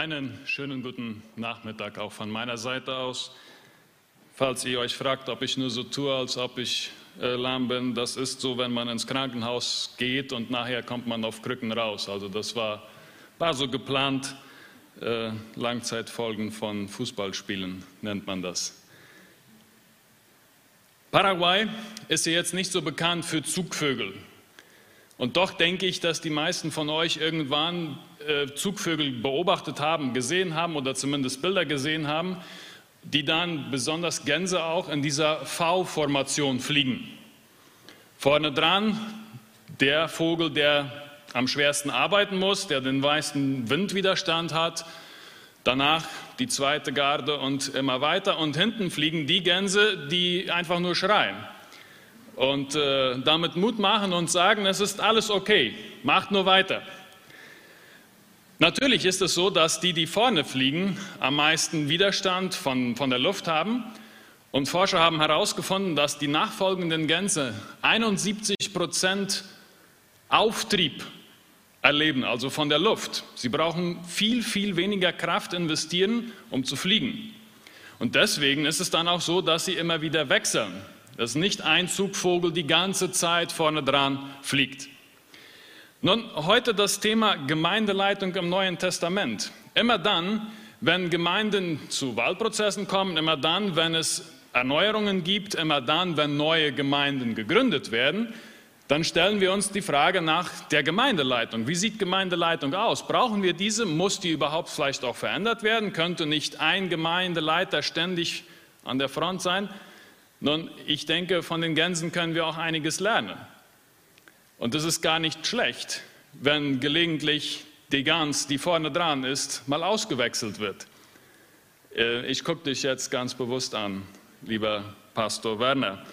Einen schönen guten Nachmittag auch von meiner Seite aus. Falls ihr euch fragt, ob ich nur so tue, als ob ich äh, lahm bin, das ist so, wenn man ins Krankenhaus geht und nachher kommt man auf Krücken raus. Also das war, war so geplant. Äh, Langzeitfolgen von Fußballspielen nennt man das. Paraguay ist ja jetzt nicht so bekannt für Zugvögel. Und doch denke ich, dass die meisten von euch irgendwann Zugvögel beobachtet haben, gesehen haben oder zumindest Bilder gesehen haben, die dann besonders Gänse auch in dieser V-Formation fliegen. Vorne dran der Vogel, der am schwersten arbeiten muss, der den meisten Windwiderstand hat. Danach die zweite Garde und immer weiter. Und hinten fliegen die Gänse, die einfach nur schreien und äh, damit Mut machen und sagen, es ist alles okay, macht nur weiter. Natürlich ist es so, dass die, die vorne fliegen, am meisten Widerstand von, von der Luft haben. Und Forscher haben herausgefunden, dass die nachfolgenden Gänse 71 Prozent Auftrieb erleben, also von der Luft. Sie brauchen viel, viel weniger Kraft investieren, um zu fliegen. Und deswegen ist es dann auch so, dass sie immer wieder wechseln dass nicht ein Zugvogel die ganze Zeit vorne dran fliegt. Nun, heute das Thema Gemeindeleitung im Neuen Testament. Immer dann, wenn Gemeinden zu Wahlprozessen kommen, immer dann, wenn es Erneuerungen gibt, immer dann, wenn neue Gemeinden gegründet werden, dann stellen wir uns die Frage nach der Gemeindeleitung. Wie sieht Gemeindeleitung aus? Brauchen wir diese? Muss die überhaupt vielleicht auch verändert werden? Könnte nicht ein Gemeindeleiter ständig an der Front sein? Nun, ich denke, von den Gänsen können wir auch einiges lernen. Und es ist gar nicht schlecht, wenn gelegentlich die Gans, die vorne dran ist, mal ausgewechselt wird. Äh, ich gucke dich jetzt ganz bewusst an, lieber Pastor Werner.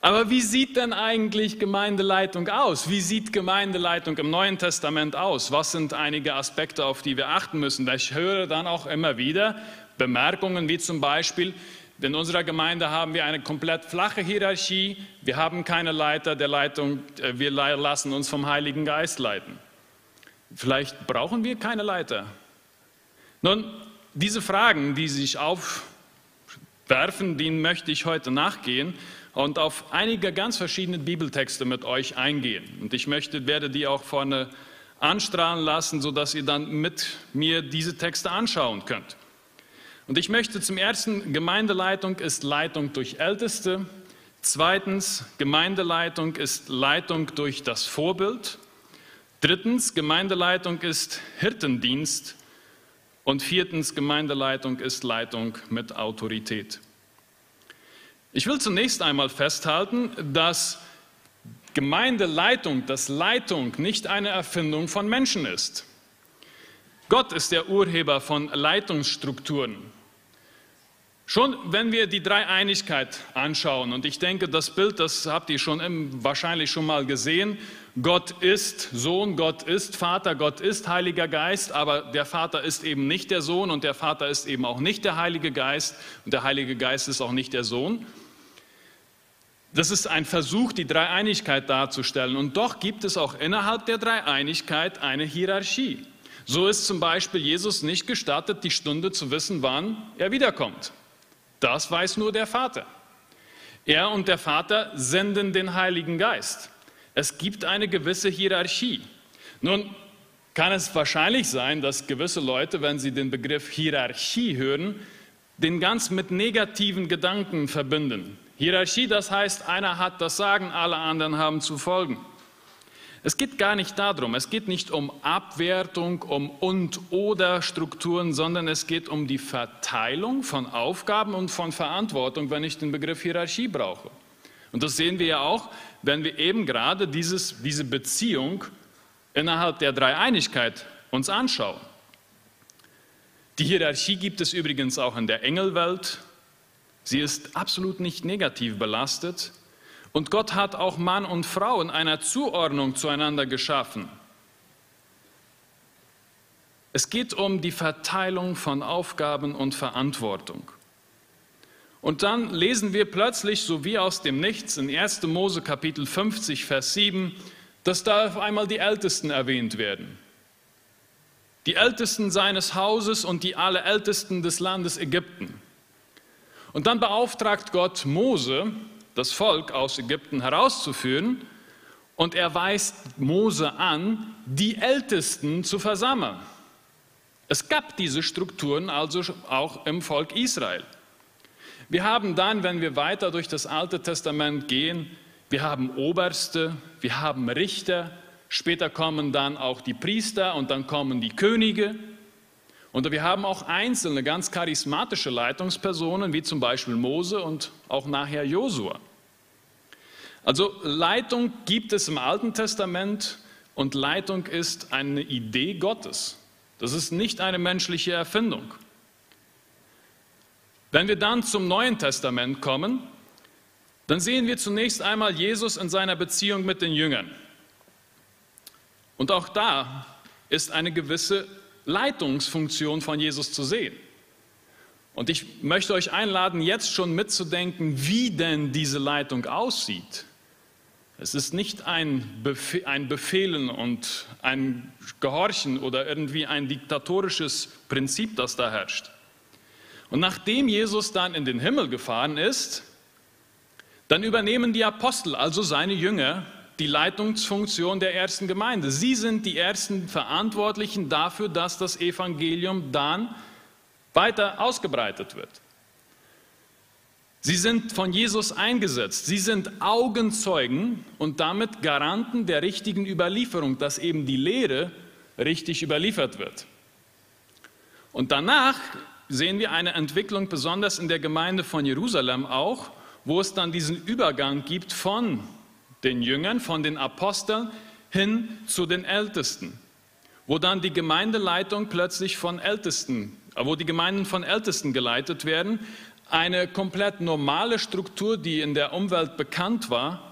Aber wie sieht denn eigentlich Gemeindeleitung aus? Wie sieht Gemeindeleitung im Neuen Testament aus? Was sind einige Aspekte, auf die wir achten müssen? Ich höre dann auch immer wieder, Bemerkungen wie zum Beispiel, in unserer Gemeinde haben wir eine komplett flache Hierarchie, wir haben keine Leiter der Leitung, äh, wir lassen uns vom Heiligen Geist leiten. Vielleicht brauchen wir keine Leiter. Nun, diese Fragen, die sich aufwerfen, denen möchte ich heute nachgehen und auf einige ganz verschiedene Bibeltexte mit euch eingehen. Und ich möchte, werde die auch vorne anstrahlen lassen, sodass ihr dann mit mir diese Texte anschauen könnt. Und ich möchte zum ersten, Gemeindeleitung ist Leitung durch Älteste. Zweitens, Gemeindeleitung ist Leitung durch das Vorbild. Drittens, Gemeindeleitung ist Hirtendienst. Und viertens, Gemeindeleitung ist Leitung mit Autorität. Ich will zunächst einmal festhalten, dass Gemeindeleitung, dass Leitung nicht eine Erfindung von Menschen ist. Gott ist der Urheber von Leitungsstrukturen. Schon wenn wir die Dreieinigkeit anschauen, und ich denke, das Bild, das habt ihr schon wahrscheinlich schon mal gesehen, Gott ist Sohn, Gott ist Vater, Gott ist Heiliger Geist, aber der Vater ist eben nicht der Sohn und der Vater ist eben auch nicht der Heilige Geist und der Heilige Geist ist auch nicht der Sohn. Das ist ein Versuch, die Dreieinigkeit darzustellen. Und doch gibt es auch innerhalb der Dreieinigkeit eine Hierarchie. So ist zum Beispiel Jesus nicht gestattet, die Stunde zu wissen, wann er wiederkommt. Das weiß nur der Vater. Er und der Vater senden den Heiligen Geist. Es gibt eine gewisse Hierarchie. Nun kann es wahrscheinlich sein, dass gewisse Leute, wenn sie den Begriff Hierarchie hören, den ganz mit negativen Gedanken verbinden. Hierarchie, das heißt, einer hat das Sagen, alle anderen haben zu folgen. Es geht gar nicht darum, es geht nicht um Abwertung, um und-oder Strukturen, sondern es geht um die Verteilung von Aufgaben und von Verantwortung, wenn ich den Begriff Hierarchie brauche. Und das sehen wir ja auch, wenn wir eben gerade dieses, diese Beziehung innerhalb der Dreieinigkeit uns anschauen. Die Hierarchie gibt es übrigens auch in der Engelwelt. Sie ist absolut nicht negativ belastet. Und Gott hat auch Mann und Frau in einer Zuordnung zueinander geschaffen. Es geht um die Verteilung von Aufgaben und Verantwortung. Und dann lesen wir plötzlich, so wie aus dem Nichts, in 1. Mose Kapitel 50, Vers 7, dass da auf einmal die Ältesten erwähnt werden. die Ältesten seines Hauses und die Allerältesten des Landes Ägypten. Und dann beauftragt Gott Mose, das Volk aus Ägypten herauszuführen, und er weist Mose an, die Ältesten zu versammeln. Es gab diese Strukturen also auch im Volk Israel. Wir haben dann, wenn wir weiter durch das Alte Testament gehen, wir haben Oberste, wir haben Richter, später kommen dann auch die Priester und dann kommen die Könige. Und wir haben auch einzelne ganz charismatische Leitungspersonen, wie zum Beispiel Mose und auch nachher Josua. Also Leitung gibt es im Alten Testament und Leitung ist eine Idee Gottes. Das ist nicht eine menschliche Erfindung. Wenn wir dann zum Neuen Testament kommen, dann sehen wir zunächst einmal Jesus in seiner Beziehung mit den Jüngern. Und auch da ist eine gewisse Leitungsfunktion von Jesus zu sehen. Und ich möchte euch einladen, jetzt schon mitzudenken, wie denn diese Leitung aussieht. Es ist nicht ein, Befehl, ein Befehlen und ein Gehorchen oder irgendwie ein diktatorisches Prinzip, das da herrscht. Und nachdem Jesus dann in den Himmel gefahren ist, dann übernehmen die Apostel, also seine Jünger, die Leitungsfunktion der ersten Gemeinde. Sie sind die ersten Verantwortlichen dafür, dass das Evangelium dann weiter ausgebreitet wird. Sie sind von Jesus eingesetzt. Sie sind Augenzeugen und damit Garanten der richtigen Überlieferung, dass eben die Lehre richtig überliefert wird. Und danach sehen wir eine Entwicklung, besonders in der Gemeinde von Jerusalem auch, wo es dann diesen Übergang gibt von den Jüngern, von den Aposteln hin zu den Ältesten, wo dann die Gemeindeleitung plötzlich von Ältesten, wo die Gemeinden von Ältesten geleitet werden, eine komplett normale Struktur, die in der Umwelt bekannt war,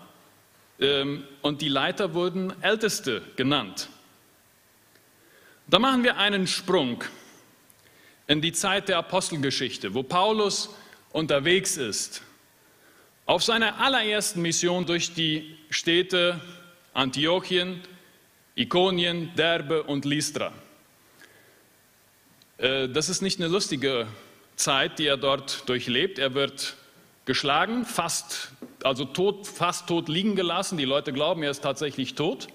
ähm, und die Leiter wurden Älteste genannt. Da machen wir einen Sprung in die Zeit der Apostelgeschichte, wo Paulus unterwegs ist, auf seiner allerersten Mission durch die Städte Antiochien, Ikonien, Derbe und Lystra. Äh, das ist nicht eine lustige Zeit, die er dort durchlebt. Er wird geschlagen, fast, also tot, fast tot liegen gelassen. Die Leute glauben, er ist tatsächlich tot.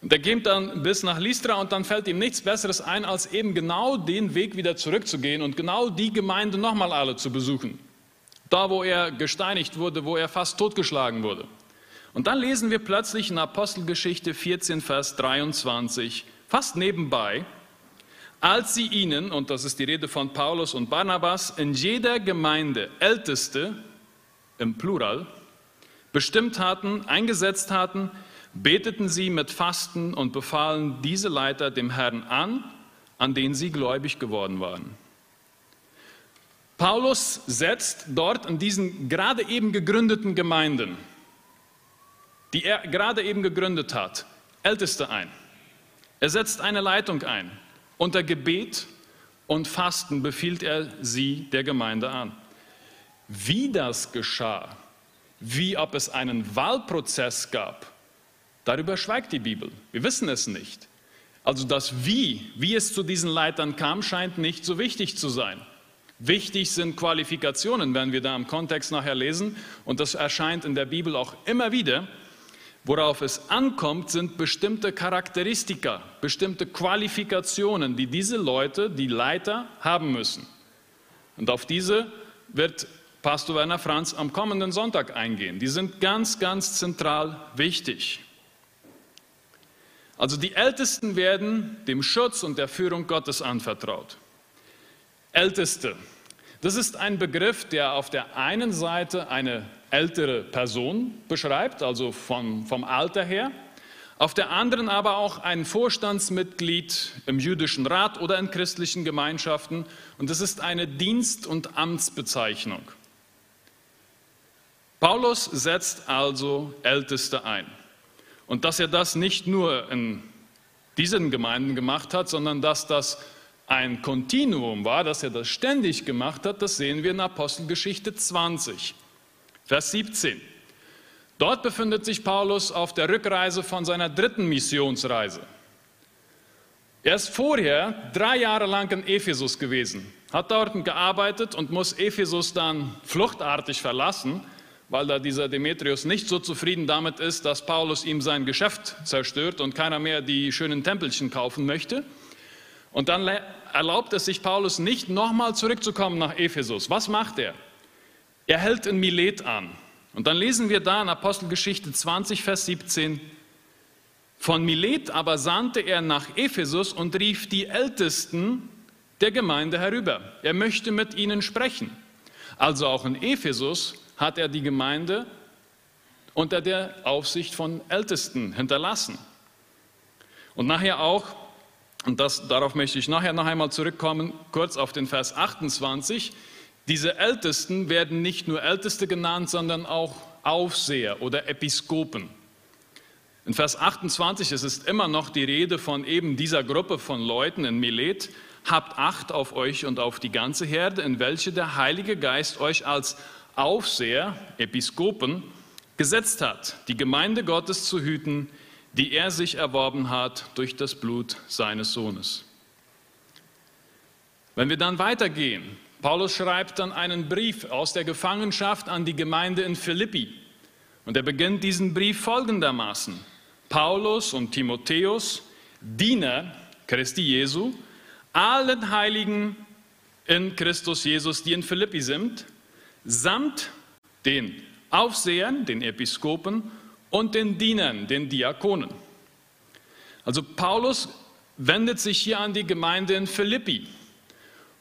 Der geht dann bis nach Lystra und dann fällt ihm nichts Besseres ein, als eben genau den Weg wieder zurückzugehen und genau die Gemeinde nochmal alle zu besuchen. Da, wo er gesteinigt wurde, wo er fast totgeschlagen wurde. Und dann lesen wir plötzlich in Apostelgeschichte 14, Vers 23, fast nebenbei, als sie ihnen, und das ist die Rede von Paulus und Barnabas, in jeder Gemeinde Älteste, im Plural, bestimmt hatten, eingesetzt hatten, beteten sie mit Fasten und befahlen diese Leiter dem Herrn an, an den sie gläubig geworden waren. Paulus setzt dort in diesen gerade eben gegründeten Gemeinden, die er gerade eben gegründet hat, Älteste ein. Er setzt eine Leitung ein. Unter Gebet und Fasten befiehlt er sie der Gemeinde an. Wie das geschah, wie ob es einen Wahlprozess gab, darüber schweigt die Bibel. Wir wissen es nicht. Also das Wie, wie es zu diesen Leitern kam, scheint nicht so wichtig zu sein. Wichtig sind Qualifikationen, werden wir da im Kontext nachher lesen. Und das erscheint in der Bibel auch immer wieder. Worauf es ankommt, sind bestimmte Charakteristika, bestimmte Qualifikationen, die diese Leute, die Leiter, haben müssen. Und auf diese wird Pastor Werner Franz am kommenden Sonntag eingehen. Die sind ganz, ganz zentral wichtig. Also die Ältesten werden dem Schutz und der Führung Gottes anvertraut. Älteste, das ist ein Begriff, der auf der einen Seite eine ältere Person beschreibt, also vom, vom Alter her, auf der anderen aber auch ein Vorstandsmitglied im jüdischen Rat oder in christlichen Gemeinschaften. Und das ist eine Dienst- und Amtsbezeichnung. Paulus setzt also Älteste ein. Und dass er das nicht nur in diesen Gemeinden gemacht hat, sondern dass das ein Kontinuum war, dass er das ständig gemacht hat, das sehen wir in Apostelgeschichte 20. Vers 17. Dort befindet sich Paulus auf der Rückreise von seiner dritten Missionsreise. Er ist vorher drei Jahre lang in Ephesus gewesen, hat dort gearbeitet und muss Ephesus dann fluchtartig verlassen, weil da dieser Demetrius nicht so zufrieden damit ist, dass Paulus ihm sein Geschäft zerstört und keiner mehr die schönen Tempelchen kaufen möchte. Und dann erlaubt es sich Paulus nicht, nochmal zurückzukommen nach Ephesus. Was macht er? Er hält in Milet an. Und dann lesen wir da in Apostelgeschichte 20, Vers 17, von Milet aber sandte er nach Ephesus und rief die Ältesten der Gemeinde herüber. Er möchte mit ihnen sprechen. Also auch in Ephesus hat er die Gemeinde unter der Aufsicht von Ältesten hinterlassen. Und nachher auch, und das, darauf möchte ich nachher noch einmal zurückkommen, kurz auf den Vers 28, diese Ältesten werden nicht nur Älteste genannt, sondern auch Aufseher oder Episkopen. In Vers 28 es ist immer noch die Rede von eben dieser Gruppe von Leuten in Milet. Habt Acht auf euch und auf die ganze Herde, in welche der Heilige Geist euch als Aufseher, Episkopen, gesetzt hat, die Gemeinde Gottes zu hüten, die er sich erworben hat durch das Blut seines Sohnes. Wenn wir dann weitergehen, Paulus schreibt dann einen Brief aus der Gefangenschaft an die Gemeinde in Philippi. Und er beginnt diesen Brief folgendermaßen. Paulus und Timotheus, Diener Christi Jesu, allen Heiligen in Christus Jesus, die in Philippi sind, samt den Aufsehern, den Episkopen und den Dienern, den Diakonen. Also Paulus wendet sich hier an die Gemeinde in Philippi.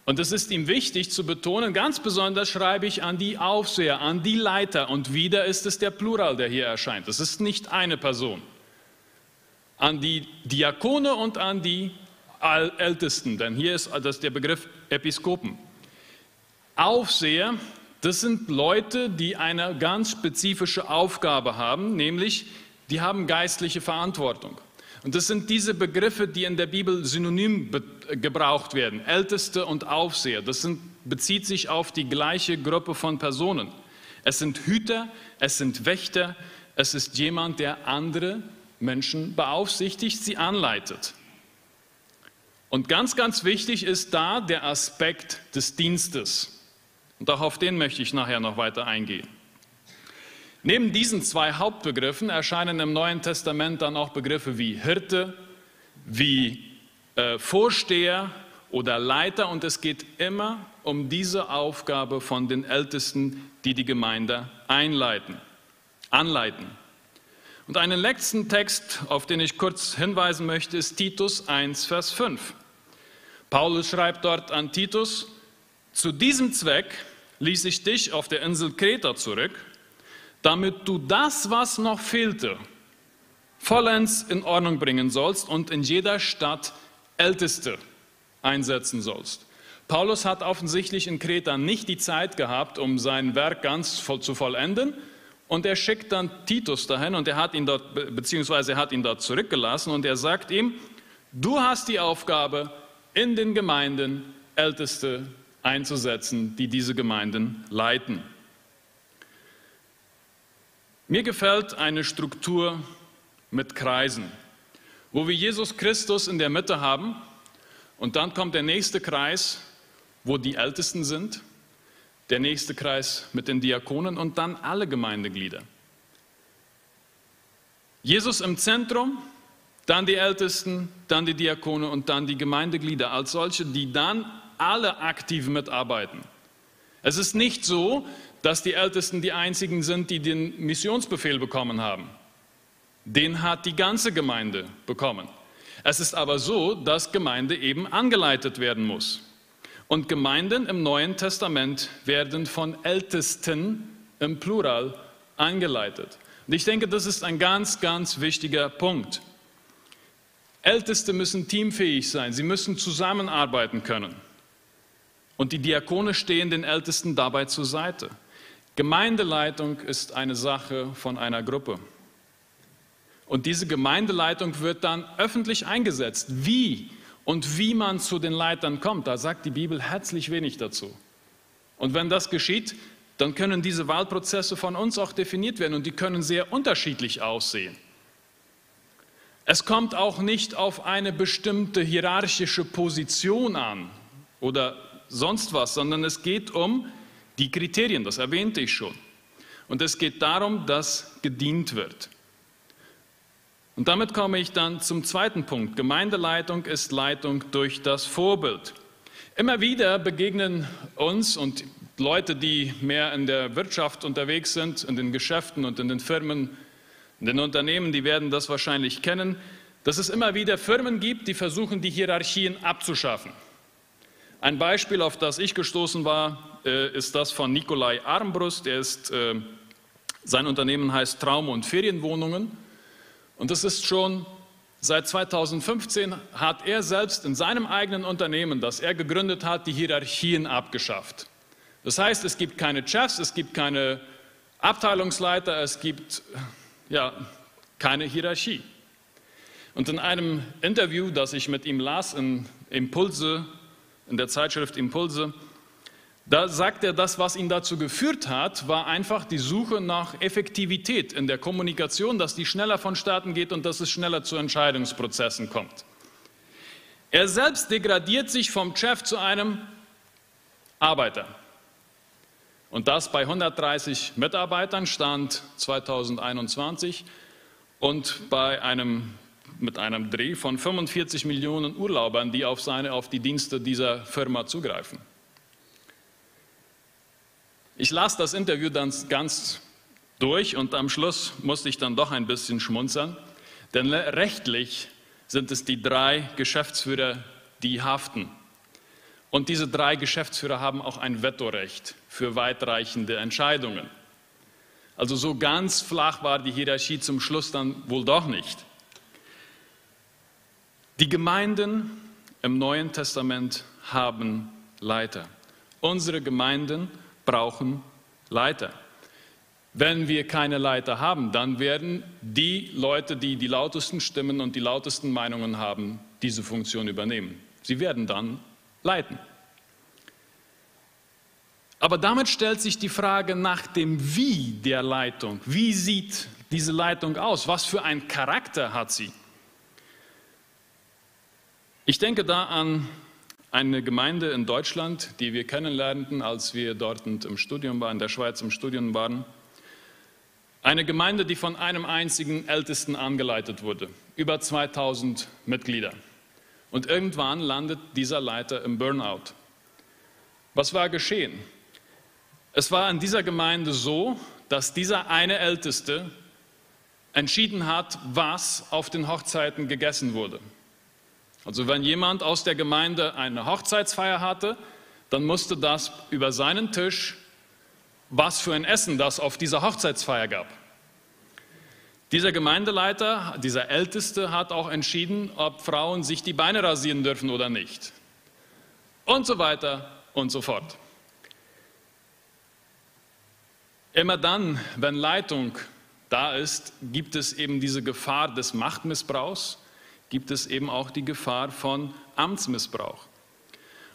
Und es ist ihm wichtig zu betonen, ganz besonders schreibe ich an die Aufseher, an die Leiter. Und wieder ist es der Plural, der hier erscheint. Es ist nicht eine Person an die Diakone und an die Ältesten, denn hier ist das der Begriff Episkopen. Aufseher, das sind Leute, die eine ganz spezifische Aufgabe haben, nämlich die haben geistliche Verantwortung. Und das sind diese Begriffe, die in der Bibel synonym gebraucht werden, Älteste und Aufseher. Das sind, bezieht sich auf die gleiche Gruppe von Personen. Es sind Hüter, es sind Wächter, es ist jemand, der andere Menschen beaufsichtigt, sie anleitet. Und ganz, ganz wichtig ist da der Aspekt des Dienstes. Und auch auf den möchte ich nachher noch weiter eingehen. Neben diesen zwei Hauptbegriffen erscheinen im Neuen Testament dann auch Begriffe wie Hirte, wie äh, Vorsteher oder Leiter und es geht immer um diese Aufgabe von den Ältesten, die die Gemeinde einleiten, anleiten. Und einen letzten Text, auf den ich kurz hinweisen möchte, ist Titus 1, Vers 5. Paulus schreibt dort an Titus, zu diesem Zweck ließ ich dich auf der Insel Kreta zurück, damit du das, was noch fehlte, vollends in Ordnung bringen sollst und in jeder Stadt Älteste einsetzen sollst. Paulus hat offensichtlich in Kreta nicht die Zeit gehabt, um sein Werk ganz voll zu vollenden, und er schickt dann Titus dahin und er hat ihn dort, beziehungsweise er hat ihn dort zurückgelassen und er sagt ihm, du hast die Aufgabe, in den Gemeinden Älteste einzusetzen, die diese Gemeinden leiten. Mir gefällt eine Struktur mit Kreisen, wo wir Jesus Christus in der Mitte haben und dann kommt der nächste Kreis, wo die Ältesten sind der nächste Kreis mit den Diakonen und dann alle Gemeindeglieder. Jesus im Zentrum, dann die Ältesten, dann die Diakone und dann die Gemeindeglieder als solche, die dann alle aktiv mitarbeiten. Es ist nicht so, dass die Ältesten die einzigen sind, die den Missionsbefehl bekommen haben. Den hat die ganze Gemeinde bekommen. Es ist aber so, dass Gemeinde eben angeleitet werden muss. Und Gemeinden im Neuen Testament werden von Ältesten im Plural eingeleitet. Und ich denke, das ist ein ganz, ganz wichtiger Punkt. Älteste müssen teamfähig sein, sie müssen zusammenarbeiten können. Und die Diakone stehen den Ältesten dabei zur Seite. Gemeindeleitung ist eine Sache von einer Gruppe. Und diese Gemeindeleitung wird dann öffentlich eingesetzt. Wie und wie man zu den Leitern kommt, da sagt die Bibel herzlich wenig dazu. Und wenn das geschieht, dann können diese Wahlprozesse von uns auch definiert werden und die können sehr unterschiedlich aussehen. Es kommt auch nicht auf eine bestimmte hierarchische Position an oder sonst was, sondern es geht um die Kriterien, das erwähnte ich schon. Und es geht darum, dass gedient wird. Und damit komme ich dann zum zweiten Punkt. Gemeindeleitung ist Leitung durch das Vorbild. Immer wieder begegnen uns und Leute, die mehr in der Wirtschaft unterwegs sind, in den Geschäften und in den Firmen, in den Unternehmen, die werden das wahrscheinlich kennen, dass es immer wieder Firmen gibt, die versuchen, die Hierarchien abzuschaffen. Ein Beispiel, auf das ich gestoßen war, äh, ist das von Nikolai Armbrust. Er ist, äh, sein Unternehmen heißt Traum- und Ferienwohnungen. Und das ist schon seit 2015 hat er selbst in seinem eigenen Unternehmen, das er gegründet hat, die Hierarchien abgeschafft. Das heißt, es gibt keine Chefs, es gibt keine Abteilungsleiter, es gibt ja, keine Hierarchie. Und in einem Interview, das ich mit ihm las in Impulse, in der Zeitschrift Impulse, da sagt er, das, was ihn dazu geführt hat, war einfach die Suche nach Effektivität in der Kommunikation, dass die schneller vonstatten geht und dass es schneller zu Entscheidungsprozessen kommt. Er selbst degradiert sich vom Chef zu einem Arbeiter. Und das bei 130 Mitarbeitern stand 2021 und bei einem, mit einem Dreh von 45 Millionen Urlaubern, die auf, seine, auf die Dienste dieser Firma zugreifen. Ich las das Interview dann ganz durch und am Schluss musste ich dann doch ein bisschen schmunzeln, denn rechtlich sind es die drei Geschäftsführer, die haften. Und diese drei Geschäftsführer haben auch ein Vetorecht für weitreichende Entscheidungen. Also so ganz flach war die Hierarchie zum Schluss dann wohl doch nicht. Die Gemeinden im Neuen Testament haben Leiter. Unsere Gemeinden brauchen Leiter. Wenn wir keine Leiter haben, dann werden die Leute, die die lautesten Stimmen und die lautesten Meinungen haben, diese Funktion übernehmen. Sie werden dann leiten. Aber damit stellt sich die Frage nach dem Wie der Leitung. Wie sieht diese Leitung aus? Was für einen Charakter hat sie? Ich denke da an eine Gemeinde in Deutschland, die wir kennenlernten, als wir dort im Studium waren, in der Schweiz im Studium waren. Eine Gemeinde, die von einem einzigen Ältesten angeleitet wurde, über 2000 Mitglieder. Und irgendwann landet dieser Leiter im Burnout. Was war geschehen? Es war in dieser Gemeinde so, dass dieser eine Älteste entschieden hat, was auf den Hochzeiten gegessen wurde. Also wenn jemand aus der Gemeinde eine Hochzeitsfeier hatte, dann musste das über seinen Tisch, was für ein Essen das auf dieser Hochzeitsfeier gab. Dieser Gemeindeleiter, dieser Älteste hat auch entschieden, ob Frauen sich die Beine rasieren dürfen oder nicht. Und so weiter und so fort. Immer dann, wenn Leitung da ist, gibt es eben diese Gefahr des Machtmissbrauchs gibt es eben auch die Gefahr von Amtsmissbrauch.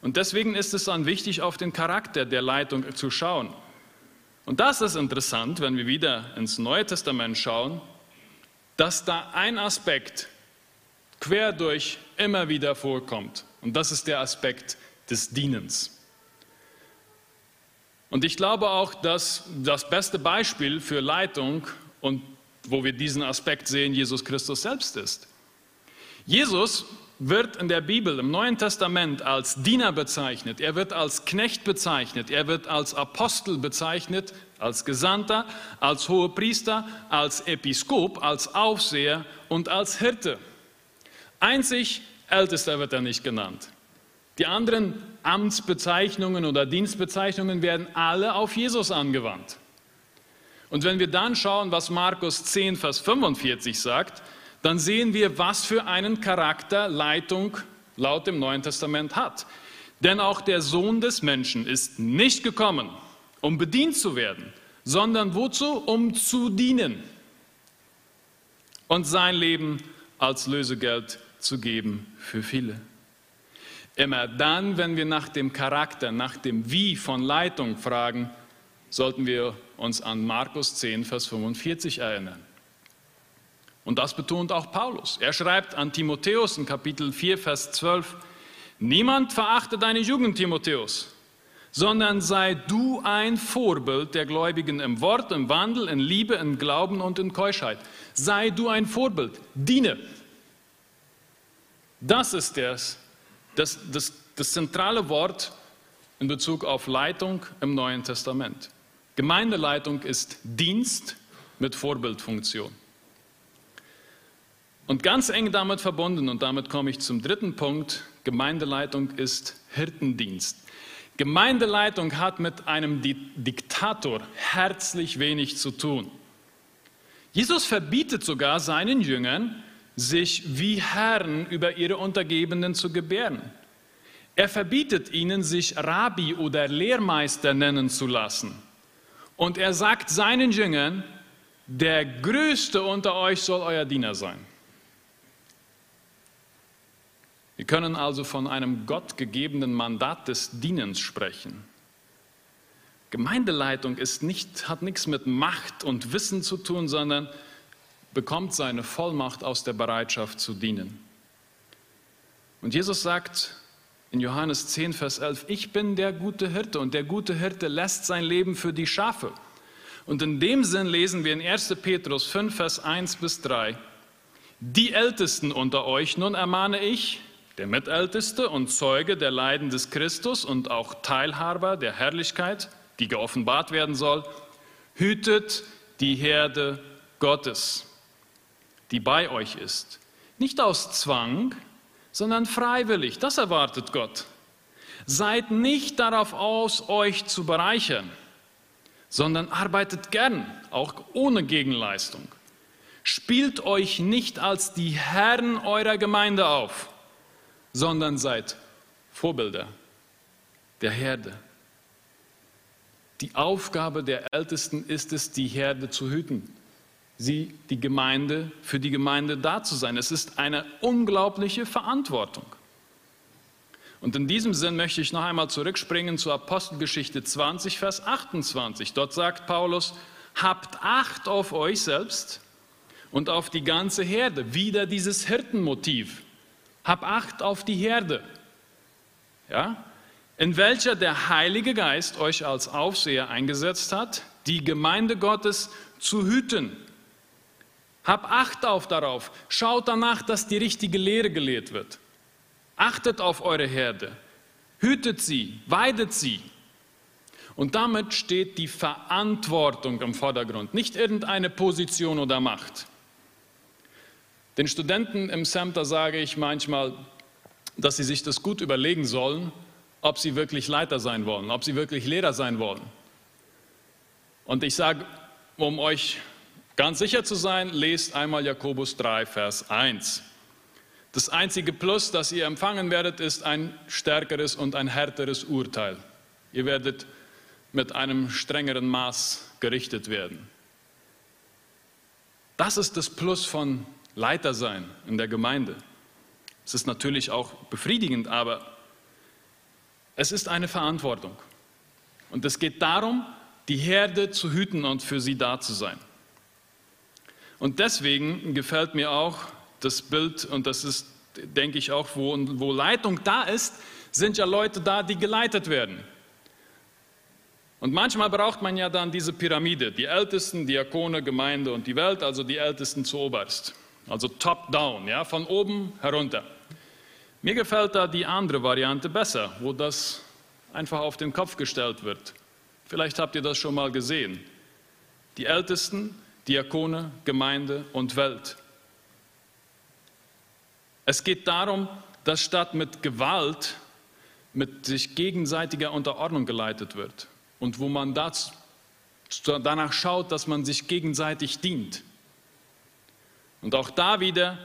Und deswegen ist es dann wichtig, auf den Charakter der Leitung zu schauen. Und das ist interessant, wenn wir wieder ins Neue Testament schauen, dass da ein Aspekt quer durch immer wieder vorkommt. Und das ist der Aspekt des Dienens. Und ich glaube auch, dass das beste Beispiel für Leitung und wo wir diesen Aspekt sehen, Jesus Christus selbst ist. Jesus wird in der Bibel im Neuen Testament als Diener bezeichnet, er wird als Knecht bezeichnet, er wird als Apostel bezeichnet, als Gesandter, als Hohepriester, als Episkop, als Aufseher und als Hirte. Einzig Ältester wird er nicht genannt. Die anderen Amtsbezeichnungen oder Dienstbezeichnungen werden alle auf Jesus angewandt. Und wenn wir dann schauen, was Markus 10, Vers 45 sagt, dann sehen wir, was für einen Charakter Leitung laut dem Neuen Testament hat. Denn auch der Sohn des Menschen ist nicht gekommen, um bedient zu werden, sondern wozu? Um zu dienen und sein Leben als Lösegeld zu geben für viele. Immer dann, wenn wir nach dem Charakter, nach dem Wie von Leitung fragen, sollten wir uns an Markus 10, Vers 45 erinnern. Und das betont auch Paulus. Er schreibt an Timotheus in Kapitel 4, Vers 12, Niemand verachte deine Jugend, Timotheus, sondern sei du ein Vorbild der Gläubigen im Wort, im Wandel, in Liebe, in Glauben und in Keuschheit. Sei du ein Vorbild, diene. Das ist das, das, das, das zentrale Wort in Bezug auf Leitung im Neuen Testament. Gemeindeleitung ist Dienst mit Vorbildfunktion. Und ganz eng damit verbunden, und damit komme ich zum dritten Punkt, Gemeindeleitung ist Hirtendienst. Gemeindeleitung hat mit einem Diktator herzlich wenig zu tun. Jesus verbietet sogar seinen Jüngern, sich wie Herren über ihre Untergebenen zu gebären. Er verbietet ihnen, sich Rabbi oder Lehrmeister nennen zu lassen. Und er sagt seinen Jüngern, der Größte unter euch soll euer Diener sein. Wir können also von einem gottgegebenen Mandat des Dienens sprechen. Gemeindeleitung ist nicht, hat nichts mit Macht und Wissen zu tun, sondern bekommt seine Vollmacht aus der Bereitschaft zu dienen. Und Jesus sagt in Johannes 10, Vers 11, ich bin der gute Hirte und der gute Hirte lässt sein Leben für die Schafe. Und in dem Sinn lesen wir in 1. Petrus 5, Vers 1 bis 3, die Ältesten unter euch nun ermahne ich, der Mitälteste und Zeuge der Leiden des Christus und auch Teilhaber der Herrlichkeit, die geoffenbart werden soll, hütet die Herde Gottes die bei euch ist. Nicht aus Zwang, sondern freiwillig. Das erwartet Gott. Seid nicht darauf aus, euch zu bereichern, sondern arbeitet gern, auch ohne Gegenleistung. Spielt euch nicht als die Herren eurer Gemeinde auf, sondern seid Vorbilder der Herde. Die Aufgabe der Ältesten ist es, die Herde zu hüten sie die Gemeinde, für die Gemeinde da zu sein. Es ist eine unglaubliche Verantwortung. Und in diesem Sinn möchte ich noch einmal zurückspringen zur Apostelgeschichte 20, Vers 28. Dort sagt Paulus, habt Acht auf euch selbst und auf die ganze Herde. Wieder dieses Hirtenmotiv. Hab Acht auf die Herde. Ja? In welcher der Heilige Geist euch als Aufseher eingesetzt hat, die Gemeinde Gottes zu hüten hab Acht auf darauf. Schaut danach, dass die richtige Lehre gelehrt wird. Achtet auf eure Herde. Hütet sie, weidet sie. Und damit steht die Verantwortung im Vordergrund, nicht irgendeine Position oder Macht. Den Studenten im Center sage ich manchmal, dass sie sich das gut überlegen sollen, ob sie wirklich Leiter sein wollen, ob sie wirklich Lehrer sein wollen. Und ich sage, um euch Ganz sicher zu sein, lest einmal Jakobus 3, Vers 1. Das einzige Plus, das ihr empfangen werdet, ist ein stärkeres und ein härteres Urteil. Ihr werdet mit einem strengeren Maß gerichtet werden. Das ist das Plus von Leiter sein in der Gemeinde. Es ist natürlich auch befriedigend, aber es ist eine Verantwortung. Und es geht darum, die Herde zu hüten und für sie da zu sein. Und deswegen gefällt mir auch das Bild, und das ist, denke ich, auch, wo, wo Leitung da ist, sind ja Leute da, die geleitet werden. Und manchmal braucht man ja dann diese Pyramide, die Ältesten, Diakone, Gemeinde und die Welt, also die Ältesten zu oberst. Also top-down, ja, von oben herunter. Mir gefällt da die andere Variante besser, wo das einfach auf den Kopf gestellt wird. Vielleicht habt ihr das schon mal gesehen. Die Ältesten Diakone, Gemeinde und Welt. Es geht darum, dass statt mit Gewalt mit sich gegenseitiger Unterordnung geleitet wird und wo man das, danach schaut, dass man sich gegenseitig dient. Und auch da wieder,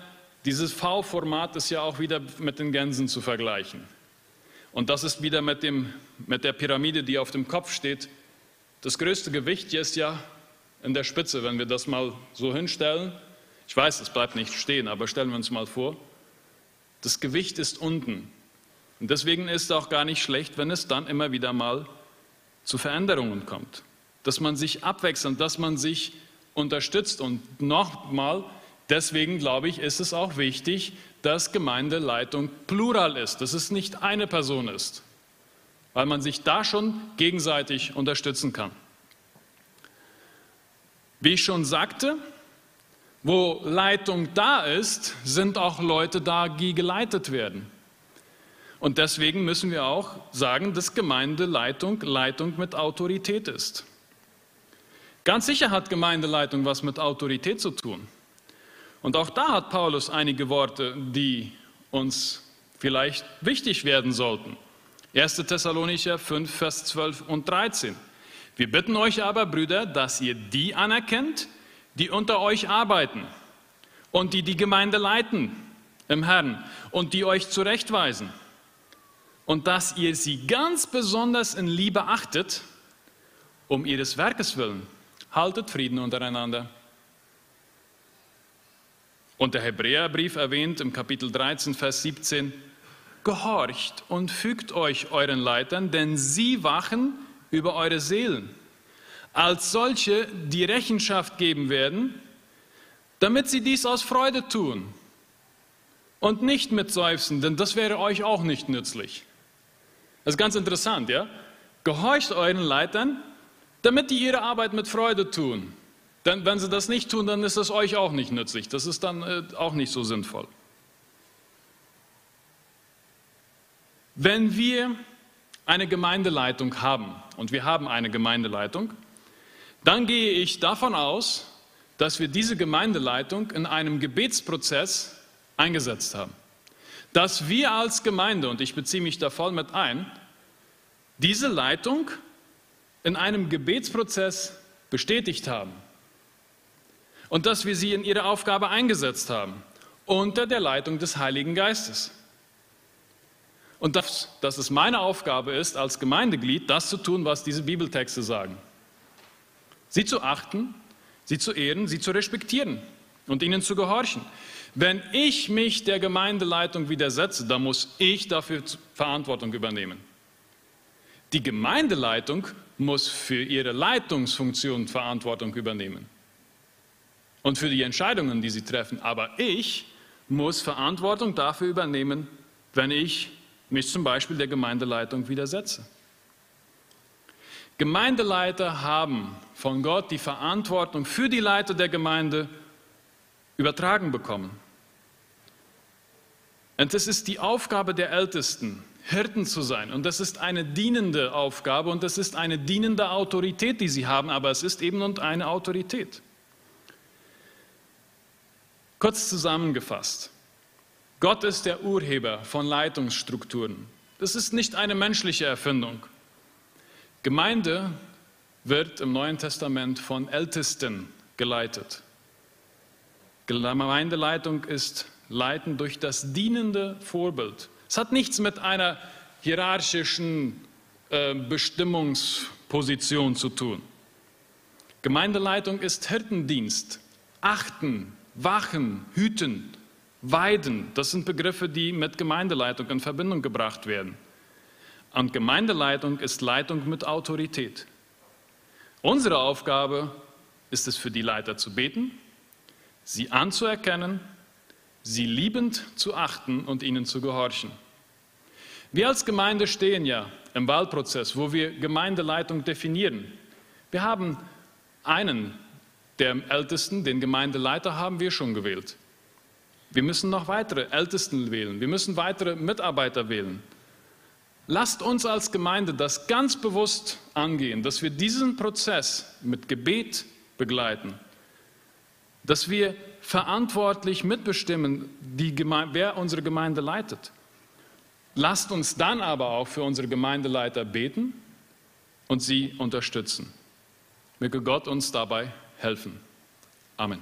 dieses V-Format ist ja auch wieder mit den Gänsen zu vergleichen. Und das ist wieder mit, dem, mit der Pyramide, die auf dem Kopf steht. Das größte Gewicht ist ja in der Spitze, wenn wir das mal so hinstellen. Ich weiß, es bleibt nicht stehen, aber stellen wir uns mal vor. Das Gewicht ist unten. Und deswegen ist es auch gar nicht schlecht, wenn es dann immer wieder mal zu Veränderungen kommt. Dass man sich abwechselt, dass man sich unterstützt. Und nochmal, Deswegen glaube ich, ist es auch wichtig, dass Gemeindeleitung plural ist, dass es nicht eine Person ist, weil man sich da schon gegenseitig unterstützen kann. Wie ich schon sagte, wo Leitung da ist, sind auch Leute da, die geleitet werden. Und deswegen müssen wir auch sagen, dass Gemeindeleitung Leitung mit Autorität ist. Ganz sicher hat Gemeindeleitung was mit Autorität zu tun. Und auch da hat Paulus einige Worte, die uns vielleicht wichtig werden sollten. 1. Thessalonicher 5, Vers 12 und 13. Wir bitten euch aber, Brüder, dass ihr die anerkennt, die unter euch arbeiten und die die Gemeinde leiten im Herrn und die euch zurechtweisen. Und dass ihr sie ganz besonders in Liebe achtet, um ihres Werkes willen. Haltet Frieden untereinander. Und der Hebräerbrief erwähnt im Kapitel 13, Vers 17, Gehorcht und fügt euch euren Leitern, denn sie wachen über eure Seelen, als solche, die Rechenschaft geben werden, damit sie dies aus Freude tun und nicht mit Seufzen, denn das wäre euch auch nicht nützlich. Das ist ganz interessant, ja? Gehorcht euren Leitern, damit die ihre Arbeit mit Freude tun. Denn wenn sie das nicht tun, dann ist es euch auch nicht nützlich. Das ist dann äh, auch nicht so sinnvoll. Wenn wir eine Gemeindeleitung haben, und wir haben eine Gemeindeleitung, dann gehe ich davon aus, dass wir diese Gemeindeleitung in einem Gebetsprozess eingesetzt haben. Dass wir als Gemeinde, und ich beziehe mich da voll mit ein, diese Leitung in einem Gebetsprozess bestätigt haben und dass wir sie in ihre Aufgabe eingesetzt haben, unter der Leitung des Heiligen Geistes. Und dass, dass es meine Aufgabe ist, als Gemeindeglied das zu tun, was diese Bibeltexte sagen. Sie zu achten, sie zu ehren, sie zu respektieren und ihnen zu gehorchen. Wenn ich mich der Gemeindeleitung widersetze, dann muss ich dafür Verantwortung übernehmen. Die Gemeindeleitung muss für ihre Leitungsfunktion Verantwortung übernehmen und für die Entscheidungen, die sie treffen. Aber ich muss Verantwortung dafür übernehmen, wenn ich mich zum Beispiel der Gemeindeleitung widersetze. Gemeindeleiter haben von Gott die Verantwortung für die Leiter der Gemeinde übertragen bekommen. Und es ist die Aufgabe der Ältesten, Hirten zu sein. Und das ist eine dienende Aufgabe und das ist eine dienende Autorität, die sie haben, aber es ist eben eine Autorität. Kurz zusammengefasst, Gott ist der Urheber von Leitungsstrukturen. Das ist nicht eine menschliche Erfindung. Gemeinde wird im Neuen Testament von Ältesten geleitet. Gemeindeleitung ist Leiten durch das dienende Vorbild. Es hat nichts mit einer hierarchischen äh, Bestimmungsposition zu tun. Gemeindeleitung ist Hirtendienst, Achten, wachen, hüten, weiden, das sind Begriffe, die mit Gemeindeleitung in Verbindung gebracht werden. Und Gemeindeleitung ist Leitung mit Autorität. Unsere Aufgabe ist es für die Leiter zu beten, sie anzuerkennen, sie liebend zu achten und ihnen zu gehorchen. Wir als Gemeinde stehen ja im Wahlprozess, wo wir Gemeindeleitung definieren. Wir haben einen der Ältesten, den Gemeindeleiter haben wir schon gewählt. Wir müssen noch weitere Ältesten wählen. Wir müssen weitere Mitarbeiter wählen. Lasst uns als Gemeinde das ganz bewusst angehen, dass wir diesen Prozess mit Gebet begleiten, dass wir verantwortlich mitbestimmen, Gemeinde, wer unsere Gemeinde leitet. Lasst uns dann aber auch für unsere Gemeindeleiter beten und sie unterstützen. Möge Gott uns dabei helfen. Amen.